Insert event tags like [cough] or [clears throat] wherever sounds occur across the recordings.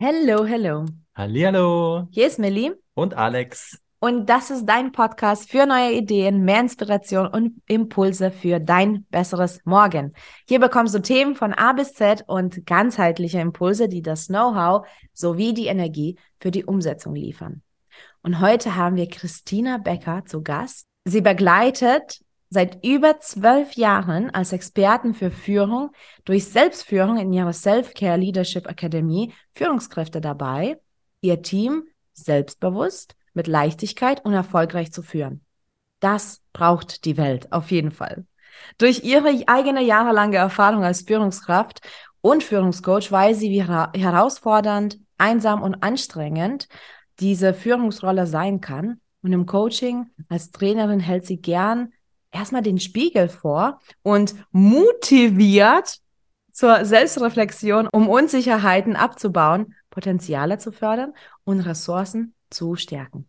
Hello, hello. Hallihallo. Hier ist Millie Und Alex. und das ist dein Podcast für neue Ideen, mehr Inspiration und Impulse für dein besseres Morgen. Hier bekommst du Themen von A bis Z und ganzheitliche Impulse, die das Know-how sowie die Energie für die Umsetzung liefern. Und heute haben wir Christina Becker zu Gast. Sie begleitet seit über zwölf Jahren als Experten für Führung durch Selbstführung in ihrer Self-Care Leadership Akademie Führungskräfte dabei, ihr Team selbstbewusst, mit Leichtigkeit und erfolgreich zu führen. Das braucht die Welt auf jeden Fall. Durch ihre eigene jahrelange Erfahrung als Führungskraft und Führungscoach weiß sie, wie hera herausfordernd, einsam und anstrengend diese Führungsrolle sein kann. Und im Coaching als Trainerin hält sie gern erstmal den Spiegel vor und motiviert zur Selbstreflexion, um Unsicherheiten abzubauen, Potenziale zu fördern und Ressourcen zu stärken.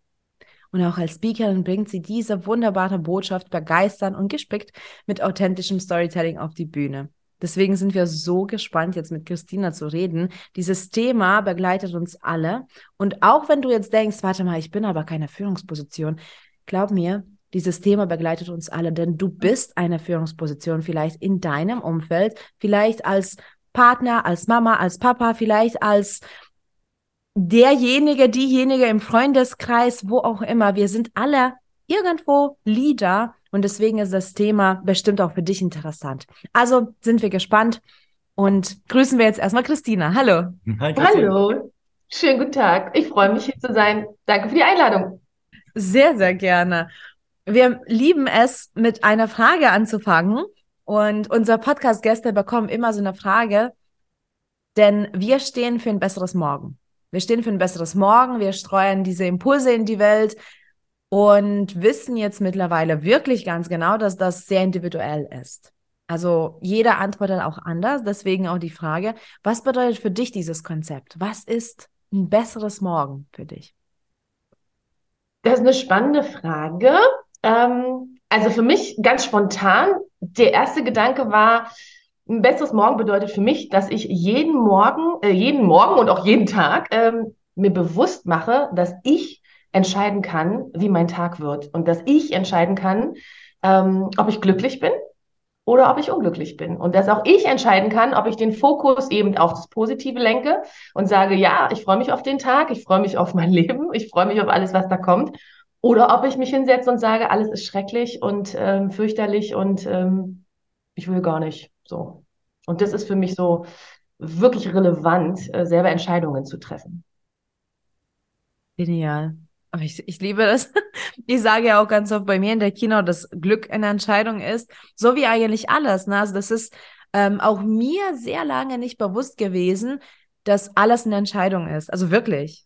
Und auch als Speakerin bringt sie diese wunderbare Botschaft begeistern und gespickt mit authentischem Storytelling auf die Bühne. Deswegen sind wir so gespannt, jetzt mit Christina zu reden. Dieses Thema begleitet uns alle. Und auch wenn du jetzt denkst, warte mal, ich bin aber keine Führungsposition, glaub mir, dieses Thema begleitet uns alle, denn du bist eine Führungsposition vielleicht in deinem Umfeld, vielleicht als Partner, als Mama, als Papa, vielleicht als derjenige, diejenige im Freundeskreis, wo auch immer. Wir sind alle irgendwo Leader und deswegen ist das Thema bestimmt auch für dich interessant. Also sind wir gespannt und grüßen wir jetzt erstmal Christina. Hallo. Hi. Hallo, schönen guten Tag. Ich freue mich hier zu sein. Danke für die Einladung. Sehr, sehr gerne. Wir lieben es, mit einer Frage anzufangen. Und unser Podcast-Gäste bekommen immer so eine Frage, denn wir stehen für ein besseres Morgen. Wir stehen für ein besseres Morgen, wir streuen diese Impulse in die Welt und wissen jetzt mittlerweile wirklich ganz genau, dass das sehr individuell ist. Also jeder antwortet auch anders, deswegen auch die Frage, was bedeutet für dich dieses Konzept? Was ist ein besseres Morgen für dich? Das ist eine spannende Frage. Ähm, also für mich ganz spontan, der erste Gedanke war, ein besseres Morgen bedeutet für mich, dass ich jeden Morgen, äh, jeden Morgen und auch jeden Tag ähm, mir bewusst mache, dass ich entscheiden kann, wie mein Tag wird und dass ich entscheiden kann, ähm, ob ich glücklich bin oder ob ich unglücklich bin. Und dass auch ich entscheiden kann, ob ich den Fokus eben auf das Positive lenke und sage, ja, ich freue mich auf den Tag, ich freue mich auf mein [laughs] Leben, ich freue mich auf alles, was da kommt. Oder ob ich mich hinsetze und sage, alles ist schrecklich und ähm, fürchterlich und ähm, ich will gar nicht so. Und das ist für mich so wirklich relevant, äh, selber Entscheidungen zu treffen. Genial. Aber ich, ich liebe das. [laughs] Ich sage ja auch ganz oft bei mir in der Kino, dass Glück eine Entscheidung ist, so wie eigentlich alles. Ne? Also das ist ähm, auch mir sehr lange nicht bewusst gewesen, dass alles eine Entscheidung ist. Also wirklich.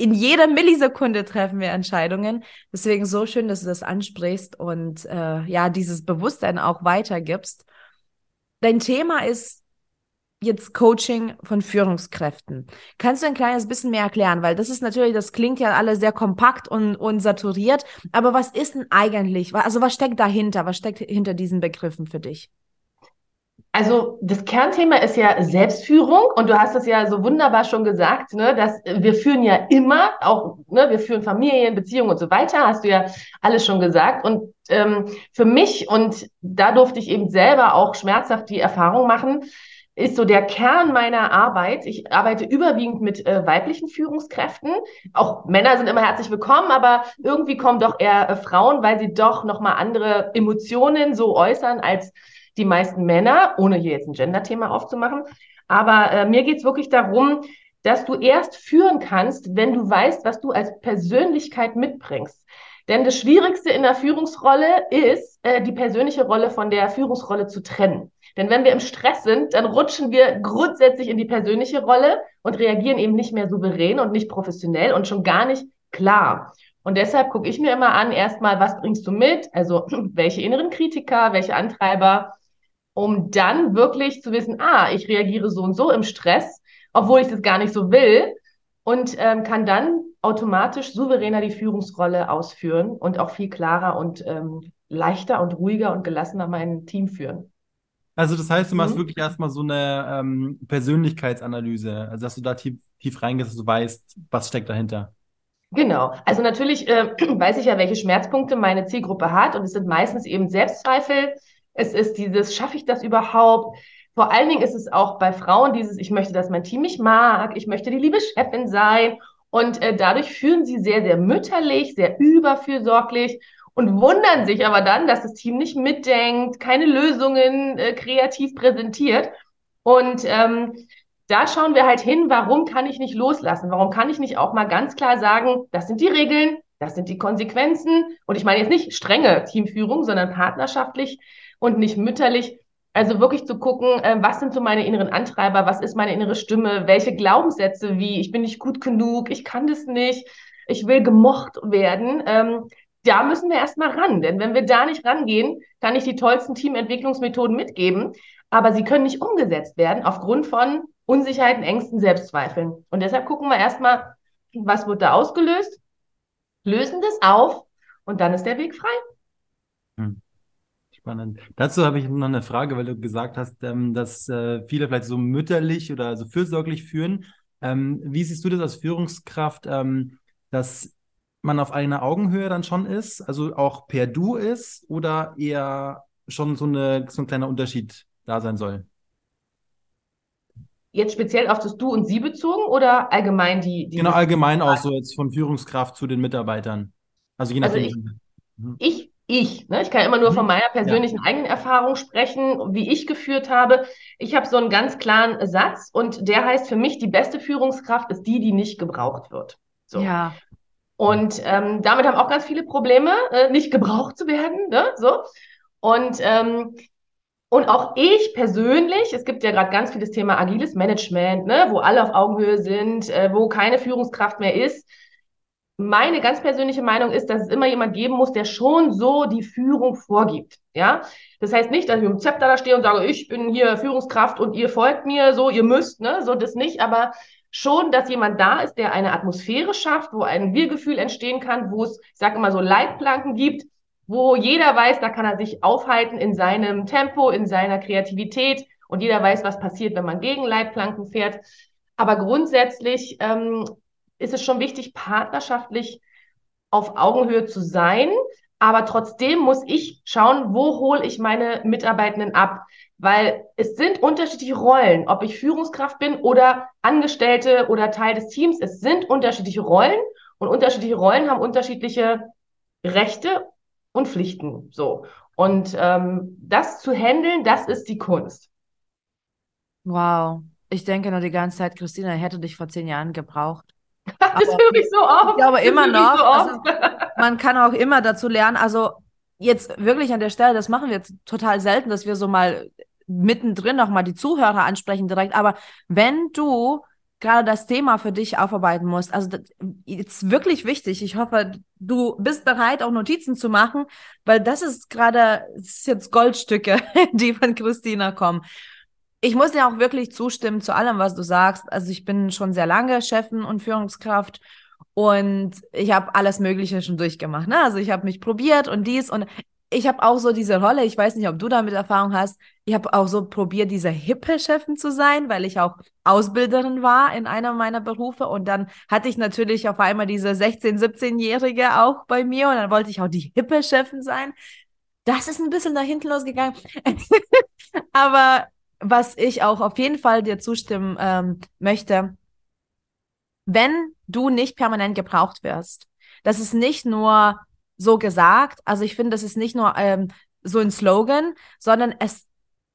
In jeder Millisekunde treffen wir Entscheidungen. Deswegen so schön, dass du das ansprichst und äh, ja, dieses Bewusstsein auch weitergibst. Dein Thema ist jetzt Coaching von Führungskräften. Kannst du ein kleines bisschen mehr erklären? Weil das ist natürlich, das klingt ja alle sehr kompakt und, und saturiert. Aber was ist denn eigentlich? Also was steckt dahinter? Was steckt hinter diesen Begriffen für dich? Also das Kernthema ist ja Selbstführung und du hast es ja so wunderbar schon gesagt, ne, dass wir führen ja immer, auch ne, wir führen Familien, Beziehungen und so weiter, hast du ja alles schon gesagt. Und ähm, für mich, und da durfte ich eben selber auch schmerzhaft die Erfahrung machen, ist so der Kern meiner Arbeit. Ich arbeite überwiegend mit äh, weiblichen Führungskräften. Auch Männer sind immer herzlich willkommen, aber irgendwie kommen doch eher äh, Frauen, weil sie doch nochmal andere Emotionen so äußern als die meisten Männer, ohne hier jetzt ein Gender-Thema aufzumachen. Aber äh, mir geht's wirklich darum, dass du erst führen kannst, wenn du weißt, was du als Persönlichkeit mitbringst. Denn das Schwierigste in der Führungsrolle ist, äh, die persönliche Rolle von der Führungsrolle zu trennen. Denn wenn wir im Stress sind, dann rutschen wir grundsätzlich in die persönliche Rolle und reagieren eben nicht mehr souverän und nicht professionell und schon gar nicht klar. Und deshalb gucke ich mir immer an, erstmal, was bringst du mit? Also [clears throat] welche inneren Kritiker, welche Antreiber, um dann wirklich zu wissen, ah, ich reagiere so und so im Stress, obwohl ich das gar nicht so will und ähm, kann dann automatisch souveräner die Führungsrolle ausführen und auch viel klarer und ähm, leichter und ruhiger und gelassener mein Team führen. Also das heißt, du machst mhm. wirklich erstmal so eine ähm, Persönlichkeitsanalyse, also dass du da tief, tief reingehst, dass du weißt, was steckt dahinter. Genau. Also natürlich äh, [clears throat] weiß ich ja, welche Schmerzpunkte meine Zielgruppe hat und es sind meistens eben Selbstzweifel. Es ist dieses, schaffe ich das überhaupt? Vor allen Dingen ist es auch bei Frauen dieses, ich möchte, dass mein Team mich mag, ich möchte die liebe Chefin sein. Und äh, dadurch fühlen sie sehr, sehr mütterlich, sehr überfürsorglich und wundern sich aber dann, dass das Team nicht mitdenkt, keine Lösungen äh, kreativ präsentiert. Und ähm, da schauen wir halt hin, warum kann ich nicht loslassen? Warum kann ich nicht auch mal ganz klar sagen, das sind die Regeln, das sind die Konsequenzen. Und ich meine jetzt nicht strenge Teamführung, sondern partnerschaftlich und nicht mütterlich. Also wirklich zu gucken, äh, was sind so meine inneren Antreiber, was ist meine innere Stimme, welche Glaubenssätze wie ich bin nicht gut genug, ich kann das nicht, ich will gemocht werden. Ähm, da müssen wir erstmal ran, denn wenn wir da nicht rangehen, kann ich die tollsten Teamentwicklungsmethoden mitgeben, aber sie können nicht umgesetzt werden aufgrund von Unsicherheiten, Ängsten, Selbstzweifeln. Und deshalb gucken wir erstmal, was wird da ausgelöst, lösen das auf und dann ist der Weg frei. Spannend. Dazu habe ich noch eine Frage, weil du gesagt hast, ähm, dass äh, viele vielleicht so mütterlich oder so fürsorglich führen. Ähm, wie siehst du das als Führungskraft, ähm, dass man auf einer Augenhöhe dann schon ist, also auch per Du ist oder eher schon so, eine, so ein kleiner Unterschied da sein soll? Jetzt speziell auf das Du und Sie bezogen oder allgemein die? die genau, allgemein auch so jetzt von Führungskraft zu den Mitarbeitern. Also je nachdem. Also ich, ich ich. Ne? Ich kann immer nur von mhm. meiner persönlichen ja. eigenen Erfahrung sprechen, wie ich geführt habe. Ich habe so einen ganz klaren Satz und der heißt für mich, die beste Führungskraft ist die, die nicht gebraucht wird. So. Ja. Und ähm, damit haben auch ganz viele Probleme, äh, nicht gebraucht zu werden. Ne? So. Und, ähm, und auch ich persönlich, es gibt ja gerade ganz viel das Thema agiles Management, ne? wo alle auf Augenhöhe sind, äh, wo keine Führungskraft mehr ist meine ganz persönliche Meinung ist, dass es immer jemand geben muss, der schon so die Führung vorgibt. Ja, das heißt nicht, dass ich dem Zepter da stehe und sage, ich bin hier Führungskraft und ihr folgt mir, so ihr müsst, ne, so das nicht, aber schon, dass jemand da ist, der eine Atmosphäre schafft, wo ein Wir-Gefühl entstehen kann, wo es, ich sage immer so Leitplanken gibt, wo jeder weiß, da kann er sich aufhalten in seinem Tempo, in seiner Kreativität und jeder weiß, was passiert, wenn man gegen Leitplanken fährt. Aber grundsätzlich ähm, ist es schon wichtig, partnerschaftlich auf Augenhöhe zu sein. Aber trotzdem muss ich schauen, wo hole ich meine Mitarbeitenden ab? Weil es sind unterschiedliche Rollen, ob ich Führungskraft bin oder Angestellte oder Teil des Teams. Es sind unterschiedliche Rollen und unterschiedliche Rollen haben unterschiedliche Rechte und Pflichten. So. Und ähm, das zu handeln, das ist die Kunst. Wow. Ich denke nur die ganze Zeit, Christina hätte dich vor zehn Jahren gebraucht. Das höre ich so oft. Ich glaube immer noch. So also, man kann auch immer dazu lernen. Also jetzt wirklich an der Stelle, das machen wir total selten, dass wir so mal mittendrin nochmal die Zuhörer ansprechen direkt. Aber wenn du gerade das Thema für dich aufarbeiten musst, also das ist wirklich wichtig. Ich hoffe, du bist bereit, auch Notizen zu machen, weil das ist gerade, das ist jetzt Goldstücke, [laughs] die von Christina kommen ich muss dir auch wirklich zustimmen zu allem, was du sagst. Also ich bin schon sehr lange Chefin und Führungskraft und ich habe alles Mögliche schon durchgemacht. Ne? Also ich habe mich probiert und dies und ich habe auch so diese Rolle, ich weiß nicht, ob du damit Erfahrung hast, ich habe auch so probiert, diese hippe Chefin zu sein, weil ich auch Ausbilderin war in einer meiner Berufe und dann hatte ich natürlich auf einmal diese 16-, 17-Jährige auch bei mir und dann wollte ich auch die hippe Chefin sein. Das ist ein bisschen da hinten losgegangen. [laughs] Aber was ich auch auf jeden Fall dir zustimmen ähm, möchte, wenn du nicht permanent gebraucht wirst, das ist nicht nur so gesagt, also ich finde, das ist nicht nur ähm, so ein Slogan, sondern es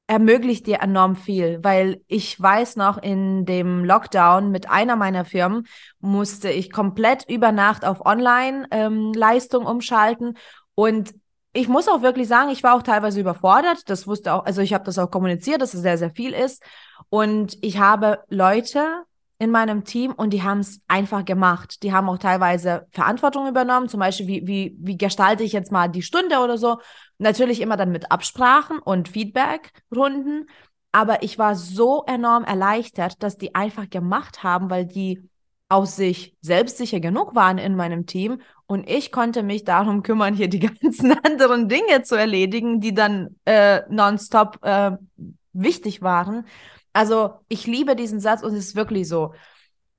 ermöglicht dir enorm viel, weil ich weiß noch, in dem Lockdown mit einer meiner Firmen musste ich komplett über Nacht auf Online-Leistung ähm, umschalten und ich muss auch wirklich sagen, ich war auch teilweise überfordert. Das wusste auch, also ich habe das auch kommuniziert, dass es sehr, sehr viel ist. Und ich habe Leute in meinem Team und die haben es einfach gemacht. Die haben auch teilweise Verantwortung übernommen, zum Beispiel, wie, wie, wie gestalte ich jetzt mal die Stunde oder so. Natürlich immer dann mit Absprachen und Feedback-Runden. Aber ich war so enorm erleichtert, dass die einfach gemacht haben, weil die aus sich selbstsicher genug waren in meinem Team und ich konnte mich darum kümmern, hier die [laughs] ganzen anderen Dinge zu erledigen, die dann äh, nonstop äh, wichtig waren. Also ich liebe diesen Satz und es ist wirklich so.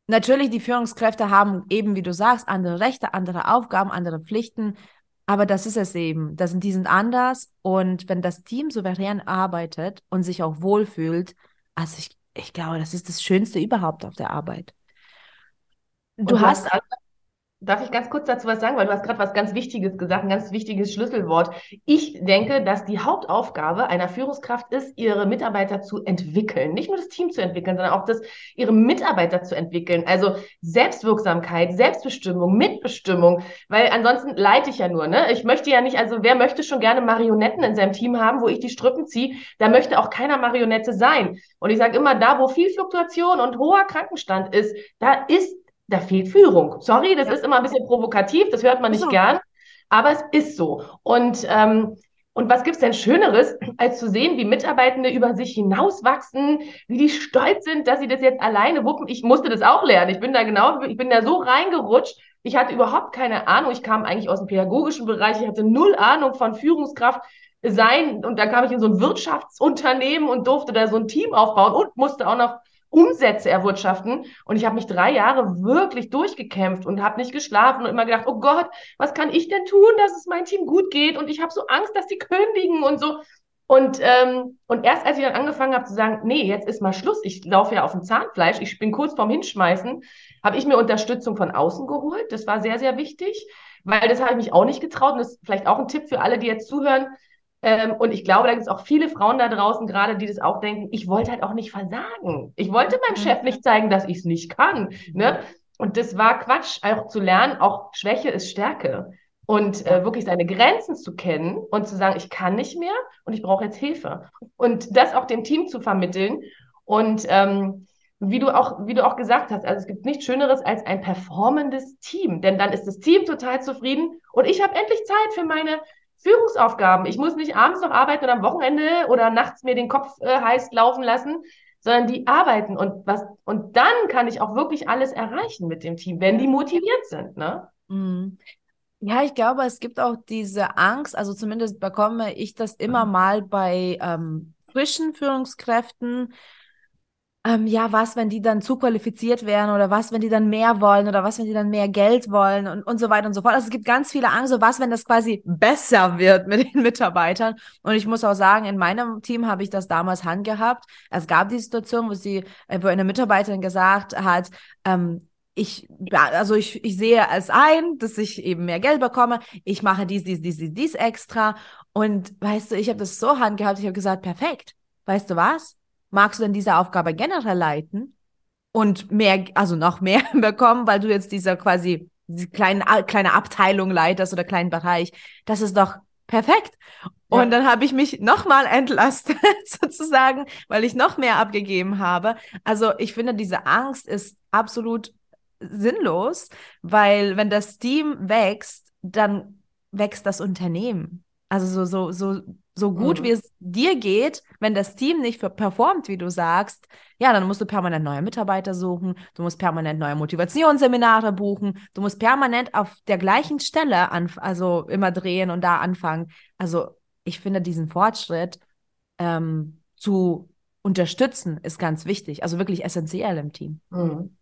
Natürlich, die Führungskräfte haben eben, wie du sagst, andere Rechte, andere Aufgaben, andere Pflichten, aber das ist es eben. Das, die sind anders und wenn das Team souverän arbeitet und sich auch wohlfühlt, also ich, ich glaube, das ist das Schönste überhaupt auf der Arbeit. Du, du hast, hast Darf ich ganz kurz dazu was sagen, weil du hast gerade was ganz Wichtiges gesagt, ein ganz wichtiges Schlüsselwort. Ich denke, dass die Hauptaufgabe einer Führungskraft ist, ihre Mitarbeiter zu entwickeln. Nicht nur das Team zu entwickeln, sondern auch das, ihre Mitarbeiter zu entwickeln. Also Selbstwirksamkeit, Selbstbestimmung, Mitbestimmung, weil ansonsten leite ich ja nur. Ne? Ich möchte ja nicht, also wer möchte schon gerne Marionetten in seinem Team haben, wo ich die Strippen ziehe, da möchte auch keiner Marionette sein. Und ich sage immer, da wo viel Fluktuation und hoher Krankenstand ist, da ist da fehlt Führung. Sorry, das ja. ist immer ein bisschen provokativ, das hört man nicht so. gern, aber es ist so. Und, ähm, und was gibt's denn Schöneres, als zu sehen, wie Mitarbeitende über sich hinauswachsen, wie die stolz sind, dass sie das jetzt alleine wuppen? Ich musste das auch lernen. Ich bin da genau, ich bin da so reingerutscht. Ich hatte überhaupt keine Ahnung. Ich kam eigentlich aus dem pädagogischen Bereich. Ich hatte null Ahnung von Führungskraft sein. Und da kam ich in so ein Wirtschaftsunternehmen und durfte da so ein Team aufbauen und musste auch noch Umsätze erwirtschaften. Und ich habe mich drei Jahre wirklich durchgekämpft und habe nicht geschlafen und immer gedacht, oh Gott, was kann ich denn tun, dass es meinem Team gut geht? Und ich habe so Angst, dass die kündigen und so. Und, ähm, und erst als ich dann angefangen habe zu sagen, nee, jetzt ist mal Schluss, ich laufe ja auf dem Zahnfleisch, ich bin kurz vorm Hinschmeißen, habe ich mir Unterstützung von außen geholt. Das war sehr, sehr wichtig, weil das habe ich mich auch nicht getraut. Und das ist vielleicht auch ein Tipp für alle, die jetzt zuhören. Ähm, und ich glaube, da gibt es auch viele Frauen da draußen gerade, die das auch denken, ich wollte halt auch nicht versagen. Ich wollte meinem Chef nicht zeigen, dass ich es nicht kann. Ne? Und das war Quatsch, auch zu lernen, auch Schwäche ist Stärke. Und äh, wirklich seine Grenzen zu kennen und zu sagen, ich kann nicht mehr und ich brauche jetzt Hilfe. Und das auch dem Team zu vermitteln. Und ähm, wie du auch, wie du auch gesagt hast, also es gibt nichts Schöneres als ein performendes Team, denn dann ist das Team total zufrieden und ich habe endlich Zeit für meine Führungsaufgaben. Ich muss nicht abends noch arbeiten oder am Wochenende oder nachts mir den Kopf äh, heiß laufen lassen, sondern die arbeiten und was und dann kann ich auch wirklich alles erreichen mit dem Team, wenn die motiviert sind, ne? Mhm. Ja, ich glaube, es gibt auch diese Angst, also zumindest bekomme ich das immer mhm. mal bei ähm, frischen Führungskräften, ähm, ja, was, wenn die dann zu qualifiziert wären oder was, wenn die dann mehr wollen oder was, wenn die dann mehr Geld wollen und, und so weiter und so fort. Also es gibt ganz viele Angst, so was, wenn das quasi besser wird mit den [laughs] Mitarbeitern. Und ich muss auch sagen, in meinem Team habe ich das damals handgehabt. Es gab die Situation, wo sie, äh, wo eine Mitarbeiterin gesagt hat, ähm, ich, also ich, ich sehe es ein, dass ich eben mehr Geld bekomme. Ich mache dies, dies, dies, dies, dies extra. Und weißt du, ich habe das so handgehabt, ich habe gesagt, perfekt. Weißt du was? Magst du denn diese Aufgabe generell leiten und mehr, also noch mehr [laughs] bekommen, weil du jetzt diese quasi diese kleine, kleine Abteilung leitest oder kleinen Bereich. Das ist doch perfekt. Ja. Und dann habe ich mich nochmal entlastet, [laughs] sozusagen, weil ich noch mehr abgegeben habe. Also ich finde, diese Angst ist absolut sinnlos, weil wenn das Team wächst, dann wächst das Unternehmen. Also so, so, so so gut, mhm. wie es dir geht, wenn das Team nicht performt, wie du sagst, ja, dann musst du permanent neue Mitarbeiter suchen, du musst permanent neue Motivationsseminare buchen, du musst permanent auf der gleichen Stelle also immer drehen und da anfangen. Also ich finde diesen Fortschritt ähm, zu unterstützen ist ganz wichtig, also wirklich essentiell im Team. Mhm.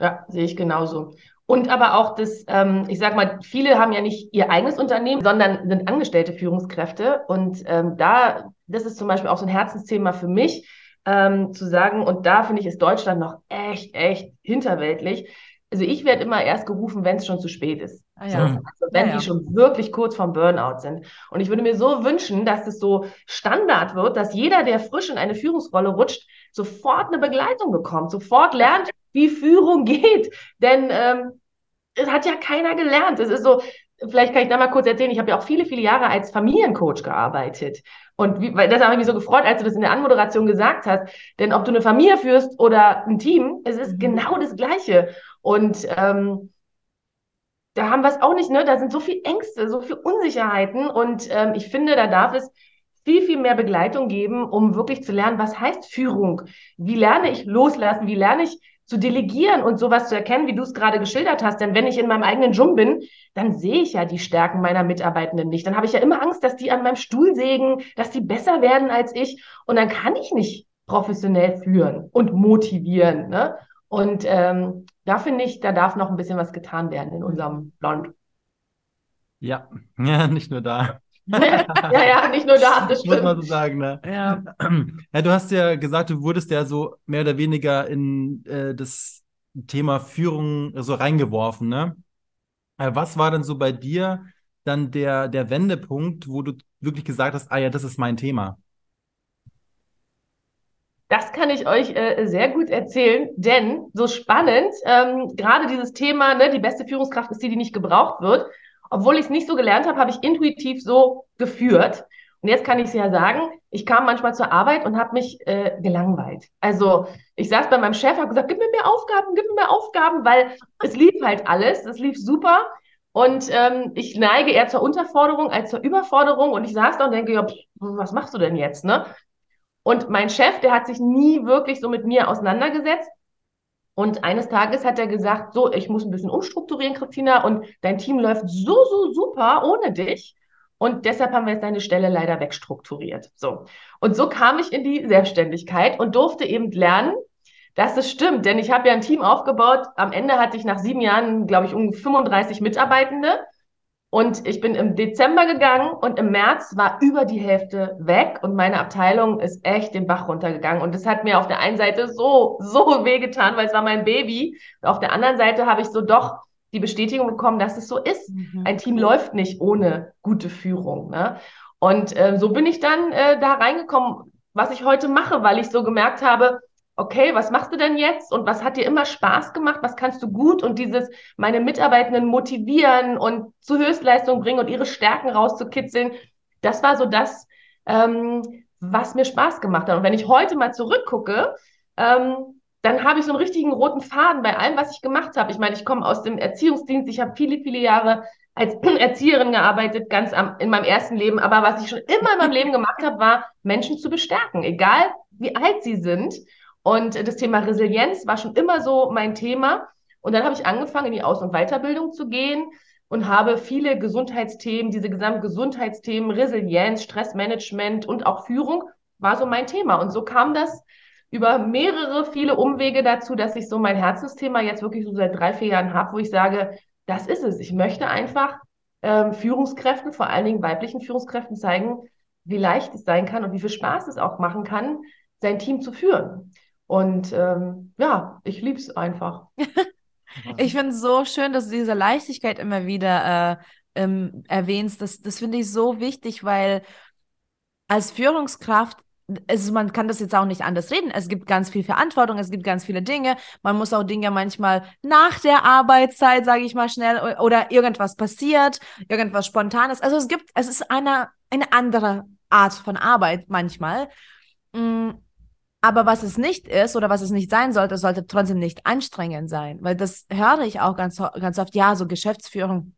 Ja, sehe ich genauso. Und aber auch das, ähm, ich sag mal, viele haben ja nicht ihr eigenes Unternehmen, sondern sind angestellte Führungskräfte. Und ähm, da, das ist zum Beispiel auch so ein Herzensthema für mich, ähm, zu sagen, und da finde ich, ist Deutschland noch echt, echt hinterweltlich. Also ich werde immer erst gerufen, wenn es schon zu spät ist. Ah, ja. also wenn ja, ja. die schon wirklich kurz vom Burnout sind. Und ich würde mir so wünschen, dass es so Standard wird, dass jeder, der frisch in eine Führungsrolle rutscht, sofort eine Begleitung bekommt, sofort lernt, wie Führung [laughs] geht. Denn ähm, es hat ja keiner gelernt. Es ist so, vielleicht kann ich da mal kurz erzählen, ich habe ja auch viele, viele Jahre als Familiencoach gearbeitet. Und wie, weil das habe ich mich so gefreut, als du das in der Anmoderation gesagt hast. Denn ob du eine Familie führst oder ein Team, es ist mhm. genau das Gleiche. Und ähm, da haben wir es auch nicht, ne? Da sind so viele Ängste, so viele Unsicherheiten. Und ähm, ich finde, da darf es viel, viel mehr Begleitung geben, um wirklich zu lernen, was heißt Führung? Wie lerne ich loslassen? Wie lerne ich zu delegieren und sowas zu erkennen, wie du es gerade geschildert hast. Denn wenn ich in meinem eigenen Job bin, dann sehe ich ja die Stärken meiner Mitarbeitenden nicht. Dann habe ich ja immer Angst, dass die an meinem Stuhl sägen, dass die besser werden als ich. Und dann kann ich nicht professionell führen und motivieren. Ne? Und ähm, da finde ich, da darf noch ein bisschen was getan werden in unserem Land. Ja, [laughs] ja, nicht nur da. [laughs] ja, ja, nicht nur da, das stimmt. [laughs] Muss man so sagen, ne? Ja. [clears throat] ja. Du hast ja gesagt, du wurdest ja so mehr oder weniger in äh, das Thema Führung so reingeworfen, ne? Äh, was war denn so bei dir dann der, der Wendepunkt, wo du wirklich gesagt hast, ah ja, das ist mein Thema? Das kann ich euch äh, sehr gut erzählen, denn so spannend, ähm, gerade dieses Thema, ne, die beste Führungskraft ist die, die nicht gebraucht wird obwohl ich es nicht so gelernt habe, habe ich intuitiv so geführt. Und jetzt kann ich es ja sagen, ich kam manchmal zur Arbeit und habe mich äh, gelangweilt. Also ich saß bei meinem Chef, habe gesagt, gib mir mehr Aufgaben, gib mir mehr Aufgaben, weil es lief halt alles, es lief super. Und ähm, ich neige eher zur Unterforderung als zur Überforderung. Und ich saß da und denke, ja, pff, was machst du denn jetzt? Ne? Und mein Chef, der hat sich nie wirklich so mit mir auseinandergesetzt. Und eines Tages hat er gesagt, so, ich muss ein bisschen umstrukturieren, Christina, und dein Team läuft so, so super ohne dich. Und deshalb haben wir jetzt deine Stelle leider wegstrukturiert. So. Und so kam ich in die Selbstständigkeit und durfte eben lernen, dass es stimmt. Denn ich habe ja ein Team aufgebaut. Am Ende hatte ich nach sieben Jahren, glaube ich, um 35 Mitarbeitende. Und ich bin im Dezember gegangen und im März war über die Hälfte weg und meine Abteilung ist echt den Bach runtergegangen. Und das hat mir auf der einen Seite so, so wehgetan, weil es war mein Baby. Und auf der anderen Seite habe ich so doch die Bestätigung bekommen, dass es so ist. Mhm. Ein Team läuft nicht ohne gute Führung. Ne? Und äh, so bin ich dann äh, da reingekommen, was ich heute mache, weil ich so gemerkt habe, okay, was machst du denn jetzt und was hat dir immer Spaß gemacht, was kannst du gut und dieses meine Mitarbeitenden motivieren und zu Höchstleistung bringen und ihre Stärken rauszukitzeln, das war so das, ähm, was mir Spaß gemacht hat. Und wenn ich heute mal zurückgucke, ähm, dann habe ich so einen richtigen roten Faden bei allem, was ich gemacht habe. Ich meine, ich komme aus dem Erziehungsdienst, ich habe viele, viele Jahre als [clears throat] Erzieherin gearbeitet, ganz am, in meinem ersten Leben. Aber was ich schon immer in meinem Leben gemacht habe, war, Menschen zu bestärken, egal wie alt sie sind. Und das Thema Resilienz war schon immer so mein Thema. Und dann habe ich angefangen, in die Aus- und Weiterbildung zu gehen und habe viele Gesundheitsthemen, diese gesamten Gesundheitsthemen, Resilienz, Stressmanagement und auch Führung, war so mein Thema. Und so kam das über mehrere, viele Umwege dazu, dass ich so mein Herzensthema jetzt wirklich so seit drei, vier Jahren habe, wo ich sage, das ist es. Ich möchte einfach ähm, Führungskräften, vor allen Dingen weiblichen Führungskräften zeigen, wie leicht es sein kann und wie viel Spaß es auch machen kann, sein Team zu führen. Und ähm, ja, ich liebe es einfach. [laughs] ich finde es so schön, dass du diese Leichtigkeit immer wieder äh, ähm, erwähnst. Das, das finde ich so wichtig, weil als Führungskraft also man kann das jetzt auch nicht anders reden. Es gibt ganz viel Verantwortung, es gibt ganz viele Dinge. Man muss auch Dinge manchmal nach der Arbeitszeit, sage ich mal schnell, oder irgendwas passiert, irgendwas Spontanes. Also es gibt, es ist eine, eine andere Art von Arbeit manchmal. Mm, aber was es nicht ist oder was es nicht sein sollte, sollte trotzdem nicht anstrengend sein, weil das höre ich auch ganz, ganz oft. Ja, so Geschäftsführung,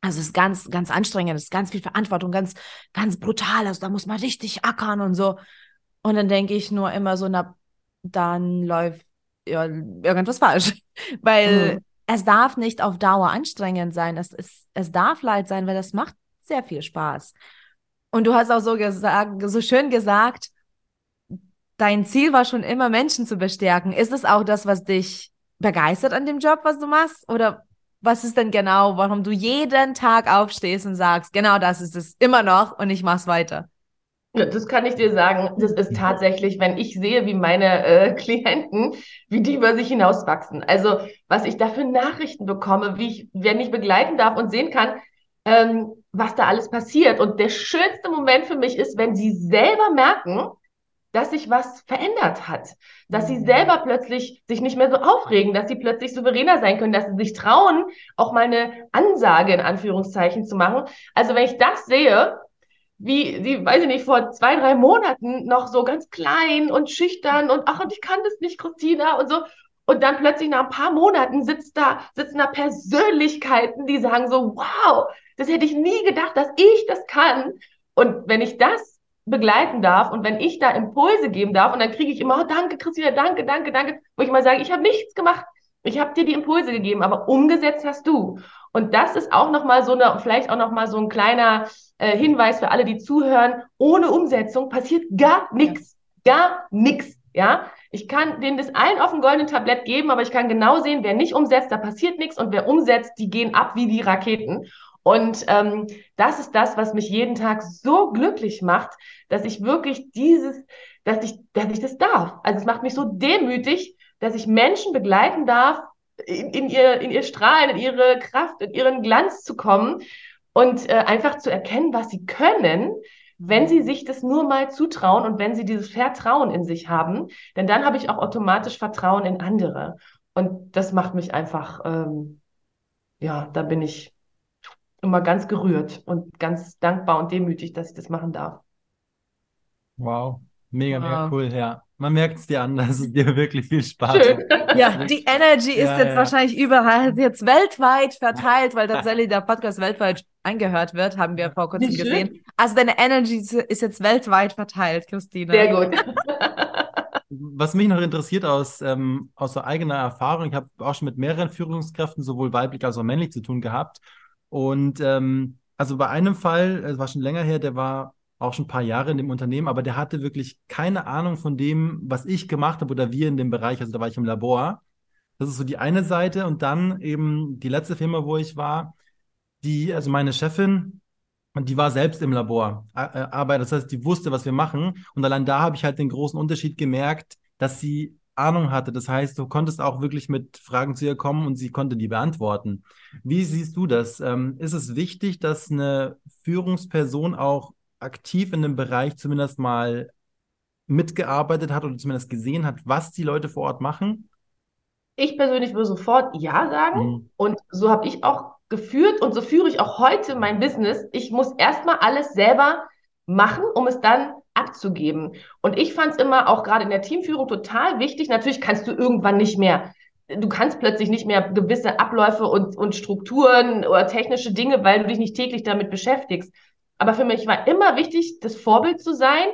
also es ist ganz, ganz anstrengend, es ist ganz viel Verantwortung, ganz, ganz brutal, also da muss man richtig ackern und so. Und dann denke ich nur immer so, na, dann läuft ja, irgendwas falsch, [laughs] weil mhm. es darf nicht auf Dauer anstrengend sein. Es, es, es darf leid sein, weil das macht sehr viel Spaß. Und du hast auch so gesagt, so schön gesagt, dein Ziel war schon immer, Menschen zu bestärken. Ist es auch das, was dich begeistert an dem Job, was du machst? Oder was ist denn genau, warum du jeden Tag aufstehst und sagst, genau das ist es immer noch und ich mach's weiter? Das kann ich dir sagen. Das ist tatsächlich, wenn ich sehe, wie meine äh, [laughs] Klienten, wie die über sich hinauswachsen. Also, was ich da für Nachrichten bekomme, wie ich, wer mich begleiten darf und sehen kann, ähm, was da alles passiert. Und der schönste Moment für mich ist, wenn sie selber merken, dass sich was verändert hat, dass sie mhm. selber plötzlich sich nicht mehr so aufregen, dass sie plötzlich souveräner sein können, dass sie sich trauen, auch mal eine Ansage in Anführungszeichen zu machen. Also wenn ich das sehe, wie sie, weiß ich nicht, vor zwei, drei Monaten noch so ganz klein und schüchtern und ach, und ich kann das nicht, Christina und so. Und dann plötzlich nach ein paar Monaten sitzt da, sitzen da Persönlichkeiten, die sagen so, wow, das hätte ich nie gedacht, dass ich das kann. Und wenn ich das begleiten darf und wenn ich da Impulse geben darf und dann kriege ich immer, oh, danke Christina, danke, danke, danke, wo ich mal sage, ich habe nichts gemacht, ich habe dir die Impulse gegeben, aber umgesetzt hast du. Und das ist auch nochmal so eine, vielleicht auch nochmal so ein kleiner äh, Hinweis für alle, die zuhören. Ohne Umsetzung passiert gar nichts. Gar nichts. Ja, ich kann denen das allen auf dem goldenen Tablett geben, aber ich kann genau sehen, wer nicht umsetzt, da passiert nichts und wer umsetzt, die gehen ab wie die Raketen. Und ähm, das ist das, was mich jeden Tag so glücklich macht, dass ich wirklich dieses, dass ich, dass ich das darf. Also es macht mich so demütig, dass ich Menschen begleiten darf, in, in, ihr, in ihr Strahlen, in ihre Kraft, in ihren Glanz zu kommen und äh, einfach zu erkennen, was sie können, wenn sie sich das nur mal zutrauen und wenn sie dieses Vertrauen in sich haben, denn dann habe ich auch automatisch Vertrauen in andere. Und das macht mich einfach, ähm, ja, da bin ich immer ganz gerührt und ganz dankbar und demütig, dass ich das machen darf. Wow, mega, mega cool, ja. Man merkt es dir an, [laughs] dass es dir wirklich viel Spaß macht. [laughs] Ja, die Energy ist ja, jetzt ja. wahrscheinlich überall, jetzt weltweit verteilt, weil tatsächlich der Podcast weltweit eingehört wird, haben wir vor kurzem gesehen. Also deine Energy ist jetzt weltweit verteilt, Christine. Sehr gut. [laughs] Was mich noch interessiert aus, ähm, aus eigener Erfahrung, ich habe auch schon mit mehreren Führungskräften, sowohl weiblich als auch männlich, zu tun gehabt. Und ähm, also bei einem Fall, es war schon länger her, der war auch schon ein paar Jahre in dem Unternehmen, aber der hatte wirklich keine Ahnung von dem, was ich gemacht habe oder wir in dem Bereich. Also da war ich im Labor. Das ist so die eine Seite. Und dann eben die letzte Firma, wo ich war, die, also meine Chefin, die war selbst im Labor äh, Das heißt, die wusste, was wir machen. Und allein da habe ich halt den großen Unterschied gemerkt, dass sie Ahnung hatte. Das heißt, du konntest auch wirklich mit Fragen zu ihr kommen und sie konnte die beantworten. Wie siehst du das? Ähm, ist es wichtig, dass eine Führungsperson auch aktiv in dem Bereich zumindest mal mitgearbeitet hat oder zumindest gesehen hat, was die Leute vor Ort machen? Ich persönlich würde sofort Ja sagen. Mhm. Und so habe ich auch geführt und so führe ich auch heute mein Business. Ich muss erstmal alles selber machen, um es dann abzugeben. Und ich fand es immer auch gerade in der Teamführung total wichtig. Natürlich kannst du irgendwann nicht mehr du kannst plötzlich nicht mehr gewisse Abläufe und, und Strukturen oder technische Dinge, weil du dich nicht täglich damit beschäftigst. Aber für mich war immer wichtig, das Vorbild zu sein.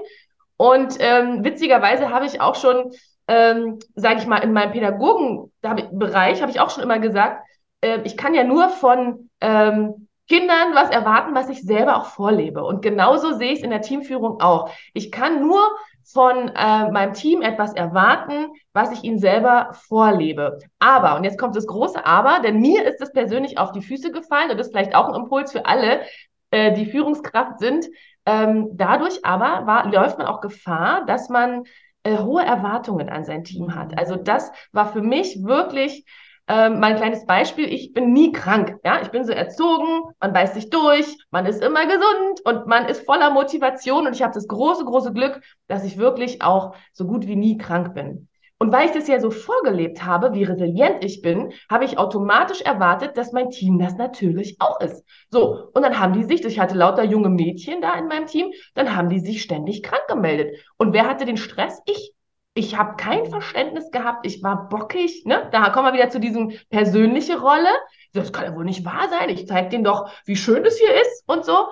Und ähm, witzigerweise habe ich auch schon, ähm, sage ich mal, in meinem Pädagogenbereich habe ich auch schon immer gesagt, äh, ich kann ja nur von ähm, Kindern was erwarten, was ich selber auch vorlebe. Und genauso sehe ich es in der Teamführung auch. Ich kann nur von äh, meinem Team etwas erwarten, was ich ihnen selber vorlebe. Aber, und jetzt kommt das große Aber, denn mir ist es persönlich auf die Füße gefallen und das ist vielleicht auch ein Impuls für alle, äh, die Führungskraft sind. Ähm, dadurch aber war, läuft man auch Gefahr, dass man äh, hohe Erwartungen an sein Team hat. Also das war für mich wirklich ähm, mein kleines Beispiel, ich bin nie krank. Ja, ich bin so erzogen, man beißt sich durch, man ist immer gesund und man ist voller Motivation und ich habe das große, große Glück, dass ich wirklich auch so gut wie nie krank bin. Und weil ich das ja so vorgelebt habe, wie resilient ich bin, habe ich automatisch erwartet, dass mein Team das natürlich auch ist. So, und dann haben die sich, ich hatte lauter junge Mädchen da in meinem Team, dann haben die sich ständig krank gemeldet. Und wer hatte den Stress? Ich. Ich habe kein Verständnis gehabt, ich war bockig, ne? Da kommen wir wieder zu diesem persönliche Rolle. Das kann ja wohl nicht wahr sein. Ich zeige denen doch, wie schön es hier ist und so.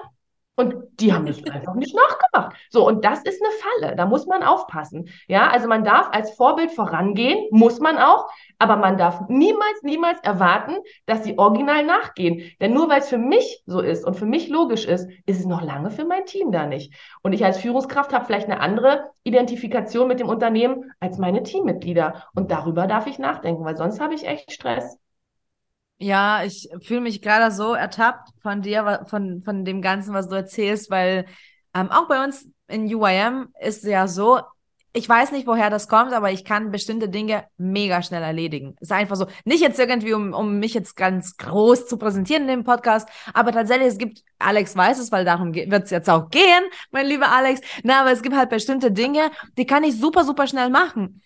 Und die haben das einfach nicht nachgemacht. So, und das ist eine Falle. Da muss man aufpassen. Ja, also man darf als Vorbild vorangehen, muss man auch, aber man darf niemals, niemals erwarten, dass sie original nachgehen. Denn nur weil es für mich so ist und für mich logisch ist, ist es noch lange für mein Team da nicht. Und ich als Führungskraft habe vielleicht eine andere Identifikation mit dem Unternehmen als meine Teammitglieder. Und darüber darf ich nachdenken, weil sonst habe ich echt Stress. Ja, ich fühle mich gerade so ertappt von dir, von, von dem Ganzen, was du erzählst, weil ähm, auch bei uns in UIM ist ja so, ich weiß nicht, woher das kommt, aber ich kann bestimmte Dinge mega schnell erledigen. Ist einfach so. Nicht jetzt irgendwie, um, um mich jetzt ganz groß zu präsentieren in dem Podcast, aber tatsächlich, es gibt, Alex weiß es, weil darum wird es jetzt auch gehen, mein lieber Alex. Na, aber es gibt halt bestimmte Dinge, die kann ich super, super schnell machen.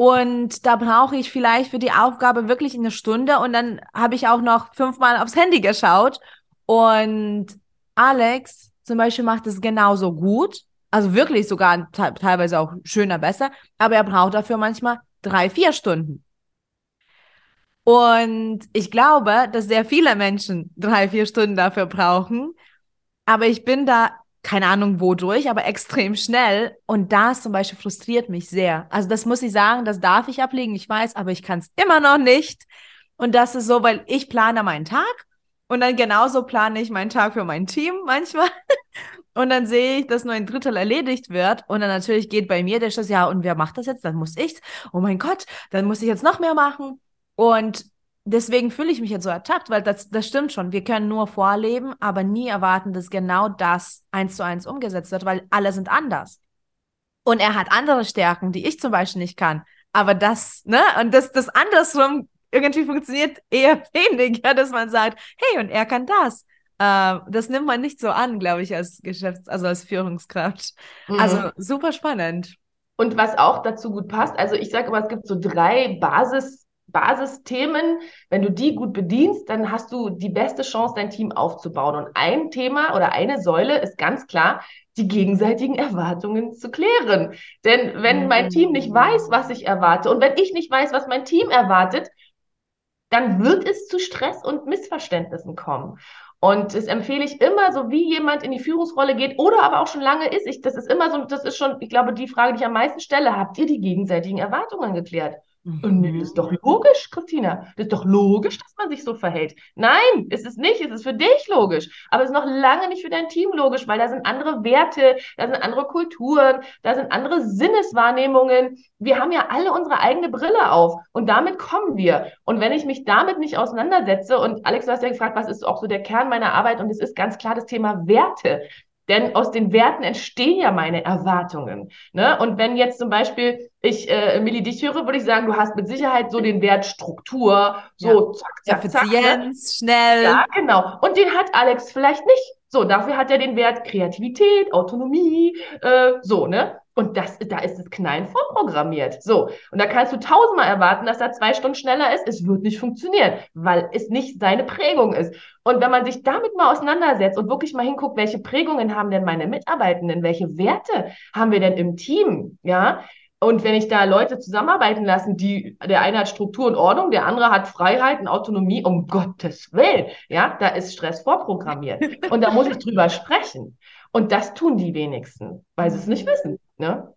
Und da brauche ich vielleicht für die Aufgabe wirklich eine Stunde und dann habe ich auch noch fünfmal aufs Handy geschaut. Und Alex zum Beispiel macht es genauso gut. Also wirklich sogar teilweise auch schöner, besser. Aber er braucht dafür manchmal drei, vier Stunden. Und ich glaube, dass sehr viele Menschen drei, vier Stunden dafür brauchen. Aber ich bin da keine Ahnung wodurch, aber extrem schnell. Und das zum Beispiel frustriert mich sehr. Also das muss ich sagen, das darf ich ablegen, ich weiß, aber ich kann es immer noch nicht. Und das ist so, weil ich plane meinen Tag und dann genauso plane ich meinen Tag für mein Team manchmal. [laughs] Und dann sehe ich, dass nur ein Drittel erledigt wird. Und dann natürlich geht bei mir der Schuss, ja, und wer macht das jetzt? Dann muss ich. Oh mein Gott, dann muss ich jetzt noch mehr machen. Und deswegen fühle ich mich jetzt so ertappt, weil das, das stimmt schon. Wir können nur vorleben, aber nie erwarten, dass genau das eins zu eins umgesetzt wird, weil alle sind anders. Und er hat andere Stärken, die ich zum Beispiel nicht kann. Aber das, ne, und das, das andersrum irgendwie funktioniert eher [laughs] weniger, dass man sagt, hey, und er kann das. Äh, das nimmt man nicht so an, glaube ich, als Geschäfts-, also als Führungskraft. Mhm. Also super spannend. Und was auch dazu gut passt, also ich sage immer, es gibt so drei Basis- Basisthemen, wenn du die gut bedienst, dann hast du die beste Chance, dein Team aufzubauen. Und ein Thema oder eine Säule ist ganz klar, die gegenseitigen Erwartungen zu klären. Denn wenn mein Team nicht weiß, was ich erwarte und wenn ich nicht weiß, was mein Team erwartet, dann wird es zu Stress und Missverständnissen kommen. Und das empfehle ich immer, so wie jemand in die Führungsrolle geht oder aber auch schon lange ist. Ich, das ist immer so, das ist schon, ich glaube, die Frage, die ich am meisten stelle. Habt ihr die gegenseitigen Erwartungen geklärt? Und das ist doch logisch, Christina. Das ist doch logisch, dass man sich so verhält. Nein, ist es nicht. Es ist für dich logisch. Aber es ist noch lange nicht für dein Team logisch, weil da sind andere Werte, da sind andere Kulturen, da sind andere Sinneswahrnehmungen. Wir haben ja alle unsere eigene Brille auf und damit kommen wir. Und wenn ich mich damit nicht auseinandersetze und Alex, du hast ja gefragt, was ist auch so der Kern meiner Arbeit und es ist ganz klar das Thema Werte. Denn aus den Werten entstehen ja meine Erwartungen. Ne? Und wenn jetzt zum Beispiel ich äh, Milli dich höre, würde ich sagen, du hast mit Sicherheit so den Wert Struktur, so ja. zack, zack, Effizienz, zack, ne? schnell. Ja, genau. Und den hat Alex vielleicht nicht. So, dafür hat er den Wert Kreativität, Autonomie, äh, so, ne? Und das, da ist das Knallen vorprogrammiert. So. Und da kannst du tausendmal erwarten, dass er zwei Stunden schneller ist. Es wird nicht funktionieren, weil es nicht seine Prägung ist. Und wenn man sich damit mal auseinandersetzt und wirklich mal hinguckt, welche Prägungen haben denn meine Mitarbeitenden, welche Werte haben wir denn im Team, ja, und wenn ich da Leute zusammenarbeiten lassen, die, der eine hat Struktur und Ordnung, der andere hat Freiheit und Autonomie, um Gottes Willen, ja, da ist Stress vorprogrammiert. [laughs] Und da muss ich drüber sprechen. Und das tun die wenigsten, weil sie es nicht wissen, ne?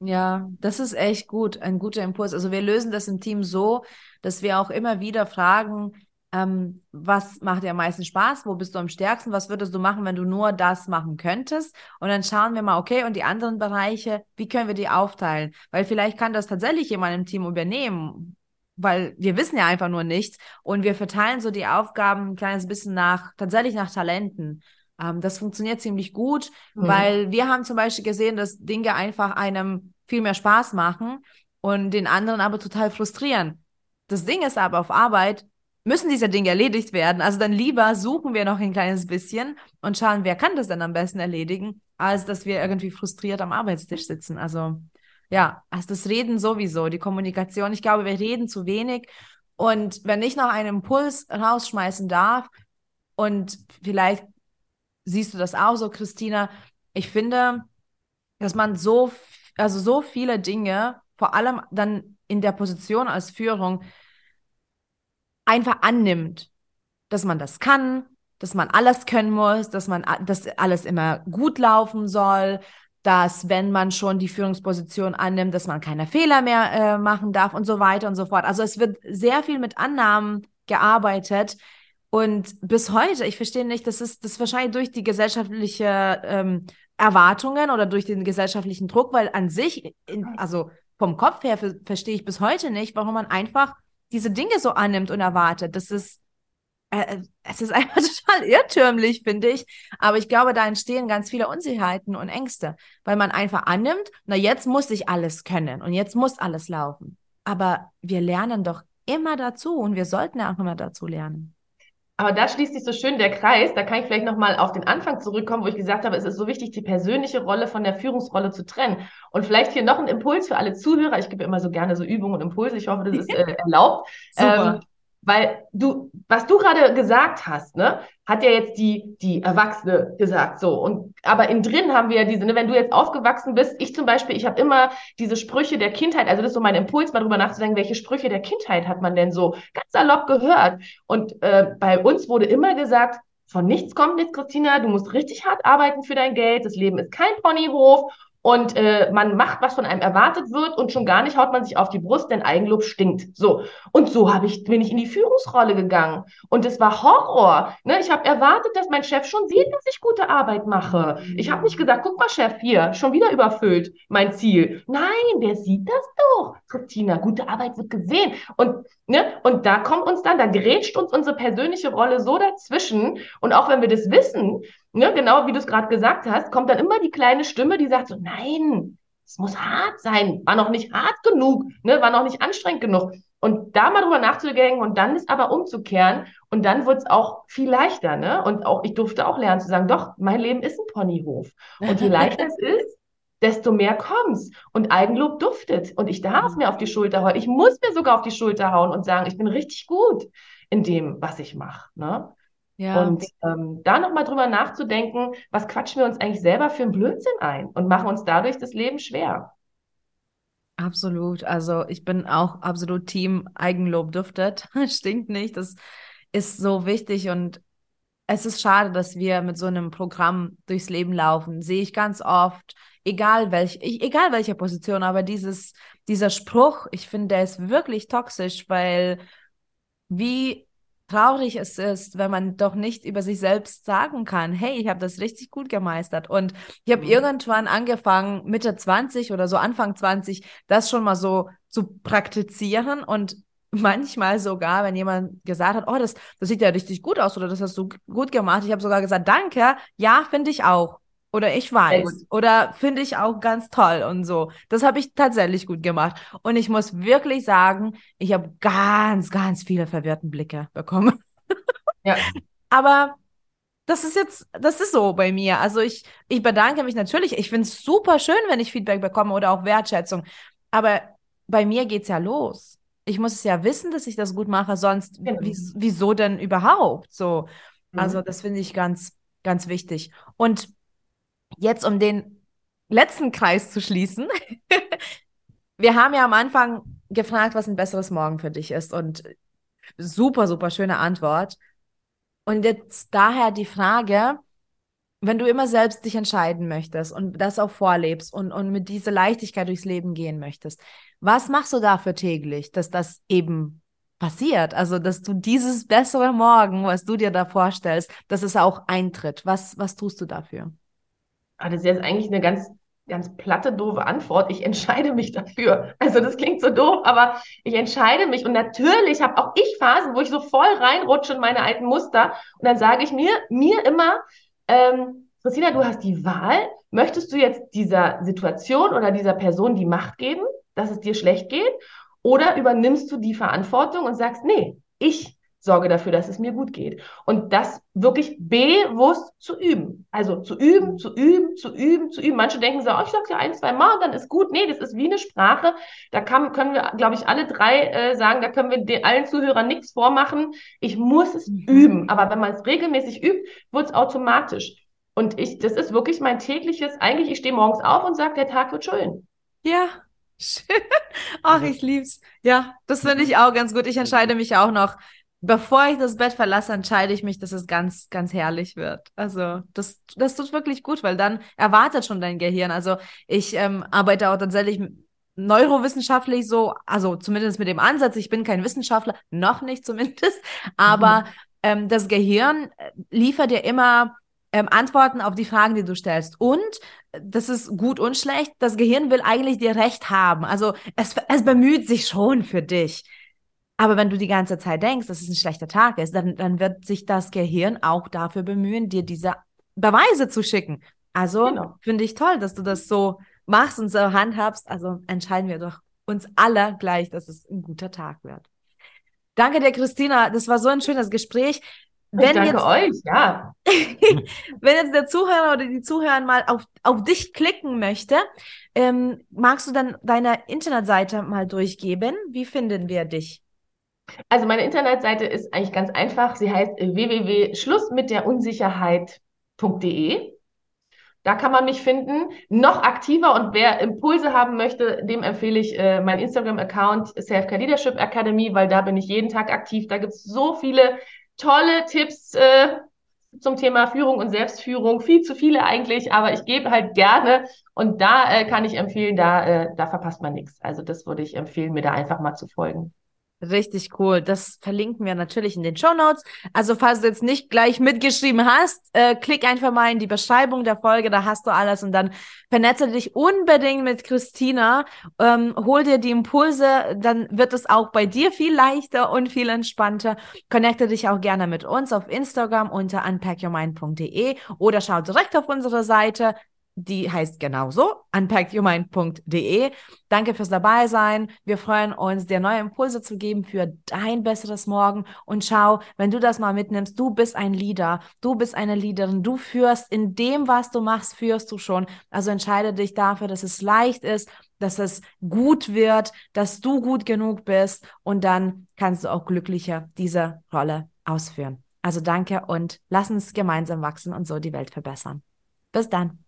Ja, das ist echt gut, ein guter Impuls. Also wir lösen das im Team so, dass wir auch immer wieder fragen, ähm, was macht dir am meisten Spaß, wo bist du am stärksten, was würdest du machen, wenn du nur das machen könntest? Und dann schauen wir mal, okay, und die anderen Bereiche, wie können wir die aufteilen? Weil vielleicht kann das tatsächlich jemand im Team übernehmen, weil wir wissen ja einfach nur nichts und wir verteilen so die Aufgaben ein kleines bisschen nach, tatsächlich nach Talenten. Ähm, das funktioniert ziemlich gut, mhm. weil wir haben zum Beispiel gesehen, dass Dinge einfach einem viel mehr Spaß machen und den anderen aber total frustrieren. Das Ding ist aber auf Arbeit, müssen diese Dinge erledigt werden. Also dann lieber suchen wir noch ein kleines bisschen und schauen, wer kann das denn am besten erledigen, als dass wir irgendwie frustriert am Arbeitstisch sitzen. Also ja, also das Reden sowieso, die Kommunikation. Ich glaube, wir reden zu wenig. Und wenn ich noch einen Impuls rausschmeißen darf, und vielleicht siehst du das auch so, Christina, ich finde, dass man so, also so viele Dinge, vor allem dann in der Position als Führung, einfach annimmt, dass man das kann, dass man alles können muss, dass man dass alles immer gut laufen soll, dass wenn man schon die Führungsposition annimmt, dass man keine Fehler mehr äh, machen darf und so weiter und so fort. Also es wird sehr viel mit Annahmen gearbeitet und bis heute, ich verstehe nicht, das ist das ist wahrscheinlich durch die gesellschaftliche ähm, Erwartungen oder durch den gesellschaftlichen Druck, weil an sich, in, also vom Kopf her verstehe ich bis heute nicht, warum man einfach diese Dinge so annimmt und erwartet. Das ist, äh, äh es ist [laughs] einfach total irrtümlich, finde ich. Aber ich glaube, da entstehen ganz viele Unsicherheiten und Ängste, weil man einfach annimmt, na jetzt muss ich alles können und jetzt muss alles laufen. Aber wir lernen doch immer dazu und wir sollten auch immer dazu lernen. Aber da schließt sich so schön der Kreis. Da kann ich vielleicht nochmal auf den Anfang zurückkommen, wo ich gesagt habe, es ist so wichtig, die persönliche Rolle von der Führungsrolle zu trennen. Und vielleicht hier noch ein Impuls für alle Zuhörer. Ich gebe immer so gerne so Übungen und Impulse. Ich hoffe, das ist [laughs] äh, erlaubt. Super. Ähm, weil du, was du gerade gesagt hast, ne, hat ja jetzt die, die Erwachsene gesagt, so. Und, aber in drin haben wir ja diese, ne, wenn du jetzt aufgewachsen bist, ich zum Beispiel, ich habe immer diese Sprüche der Kindheit, also das ist so mein Impuls, mal drüber nachzudenken, welche Sprüche der Kindheit hat man denn so ganz salopp gehört? Und äh, bei uns wurde immer gesagt, von nichts kommt nichts, Christina. Du musst richtig hart arbeiten für dein Geld. Das Leben ist kein Ponyhof und äh, man macht, was von einem erwartet wird und schon gar nicht haut man sich auf die Brust, denn Eigenlob stinkt. So. Und so habe ich, bin ich in die Führungsrolle gegangen. Und es war Horror. Ne? Ich habe erwartet, dass mein Chef schon sieht, dass ich gute Arbeit mache. Ich habe nicht gesagt, guck mal, Chef, hier, schon wieder überfüllt, mein Ziel. Nein, der sieht das doch. Christina, gute Arbeit wird gesehen. Und, ne? und da kommt uns dann, da grätscht uns unsere persönliche Rolle so dazwischen. Und auch wenn wir das wissen, ne, genau wie du es gerade gesagt hast, kommt dann immer die kleine Stimme, die sagt so, nein, es muss hart sein, war noch nicht hart genug, ne, war noch nicht anstrengend genug. Und da mal drüber nachzudenken und dann ist aber umzukehren und dann wird es auch viel leichter, ne? Und auch ich durfte auch lernen zu sagen, doch, mein Leben ist ein Ponyhof. Und je leichter es [laughs] ist, desto mehr kommt's. Und Eigenlob duftet. Und ich darf mir auf die Schulter hauen. Ich muss mir sogar auf die Schulter hauen und sagen, ich bin richtig gut in dem, was ich mache. Ne? Ja. Und ähm, da nochmal drüber nachzudenken, was quatschen wir uns eigentlich selber für einen Blödsinn ein und machen uns dadurch das Leben schwer. Absolut. Also ich bin auch absolut Team Eigenlob duftet. [laughs] Stinkt nicht. Das ist so wichtig und es ist schade, dass wir mit so einem Programm durchs Leben laufen. Sehe ich ganz oft, egal welch, egal welche Position, aber dieses, dieser Spruch, ich finde, der ist wirklich toxisch, weil wie traurig es ist, wenn man doch nicht über sich selbst sagen kann, hey, ich habe das richtig gut gemeistert. Und ich habe mhm. irgendwann angefangen, Mitte 20 oder so Anfang 20, das schon mal so zu praktizieren und [laughs] manchmal sogar, wenn jemand gesagt hat, oh, das, das sieht ja richtig gut aus oder das hast du gut gemacht, ich habe sogar gesagt, danke, ja, finde ich auch. Oder ich weiß. Oder finde ich auch ganz toll und so. Das habe ich tatsächlich gut gemacht. Und ich muss wirklich sagen, ich habe ganz, ganz viele verwirrten Blicke bekommen. Ja. [laughs] Aber das ist jetzt, das ist so bei mir. Also ich, ich bedanke mich natürlich. Ich finde es super schön, wenn ich Feedback bekomme oder auch Wertschätzung. Aber bei mir geht es ja los. Ich muss es ja wissen, dass ich das gut mache, sonst genau. wieso denn überhaupt? So. Mhm. Also das finde ich ganz, ganz wichtig. Und jetzt um den letzten Kreis zu schließen. [laughs] Wir haben ja am Anfang gefragt, was ein besseres Morgen für dich ist und super, super schöne Antwort. Und jetzt daher die Frage, wenn du immer selbst dich entscheiden möchtest und das auch vorlebst und, und mit dieser Leichtigkeit durchs Leben gehen möchtest, was machst du dafür täglich, dass das eben passiert? Also, dass du dieses bessere Morgen, was du dir da vorstellst, dass es auch eintritt. Was, was tust du dafür? Ah, das ist jetzt eigentlich eine ganz, ganz platte, doofe Antwort. Ich entscheide mich dafür. Also das klingt so doof, aber ich entscheide mich. Und natürlich habe auch ich Phasen, wo ich so voll reinrutsche in meine alten Muster. Und dann sage ich mir, mir immer, ähm, Christina, du hast die Wahl. Möchtest du jetzt dieser Situation oder dieser Person die Macht geben, dass es dir schlecht geht? Oder übernimmst du die Verantwortung und sagst, nee, ich sorge dafür, dass es mir gut geht. Und das wirklich bewusst zu üben. Also zu üben, zu üben, zu üben, zu üben. Manche denken so, oh, ich sag's ja ein, zwei Mal, dann ist gut. Nee, das ist wie eine Sprache. Da kann, können wir, glaube ich, alle drei äh, sagen, da können wir den, allen Zuhörern nichts vormachen. Ich muss es mhm. üben. Aber wenn man es regelmäßig übt, wird es automatisch. Und ich, das ist wirklich mein tägliches, eigentlich, ich stehe morgens auf und sage, der Tag wird schön. Ja, Schön. [laughs] Ach, ich lieb's. Ja, das finde ich auch ganz gut. Ich entscheide mich auch noch bevor ich das Bett verlasse, entscheide ich mich, dass es ganz, ganz herrlich wird. Also das, das tut wirklich gut, weil dann erwartet schon dein Gehirn. Also ich ähm, arbeite auch tatsächlich neurowissenschaftlich so, also zumindest mit dem Ansatz, ich bin kein Wissenschaftler, noch nicht [laughs] zumindest, aber mhm. ähm, das Gehirn äh, liefert dir immer ähm, Antworten auf die Fragen, die du stellst. Und das ist gut und schlecht. Das Gehirn will eigentlich dir recht haben. Also es, es bemüht sich schon für dich. Aber wenn du die ganze Zeit denkst, dass es ein schlechter Tag ist, dann, dann wird sich das Gehirn auch dafür bemühen, dir diese Beweise zu schicken. Also genau. finde ich toll, dass du das so machst und so handhabst. Also entscheiden wir doch uns alle gleich, dass es ein guter Tag wird. Danke dir, Christina. Das war so ein schönes Gespräch. Wenn danke jetzt, euch, ja. [laughs] wenn jetzt der Zuhörer oder die Zuhörer mal auf, auf dich klicken möchte, ähm, magst du dann deine Internetseite mal durchgeben? Wie finden wir dich? Also meine Internetseite ist eigentlich ganz einfach. Sie heißt www.schlussmitderunsicherheit.de. Da kann man mich finden. Noch aktiver und wer Impulse haben möchte, dem empfehle ich äh, meinen Instagram-Account Self-Care Leadership Academy, weil da bin ich jeden Tag aktiv. Da gibt es so viele tolle Tipps, äh, zum Thema Führung und Selbstführung, viel zu viele eigentlich, aber ich gebe halt gerne und da äh, kann ich empfehlen, da, äh, da verpasst man nichts. Also das würde ich empfehlen, mir da einfach mal zu folgen. Richtig cool. Das verlinken wir natürlich in den Show Notes. Also falls du jetzt nicht gleich mitgeschrieben hast, äh, klick einfach mal in die Beschreibung der Folge, da hast du alles und dann vernetze dich unbedingt mit Christina, ähm, hol dir die Impulse, dann wird es auch bei dir viel leichter und viel entspannter. Connecte dich auch gerne mit uns auf Instagram unter unpackyourmind.de oder schau direkt auf unsere Seite die heißt genauso, unpackyourmind.de. Danke fürs dabei sein. Wir freuen uns, dir neue Impulse zu geben für dein besseres Morgen. Und schau, wenn du das mal mitnimmst, du bist ein Leader, du bist eine Leaderin, du führst in dem, was du machst, führst du schon. Also entscheide dich dafür, dass es leicht ist, dass es gut wird, dass du gut genug bist und dann kannst du auch glücklicher diese Rolle ausführen. Also danke und lass uns gemeinsam wachsen und so die Welt verbessern. Bis dann.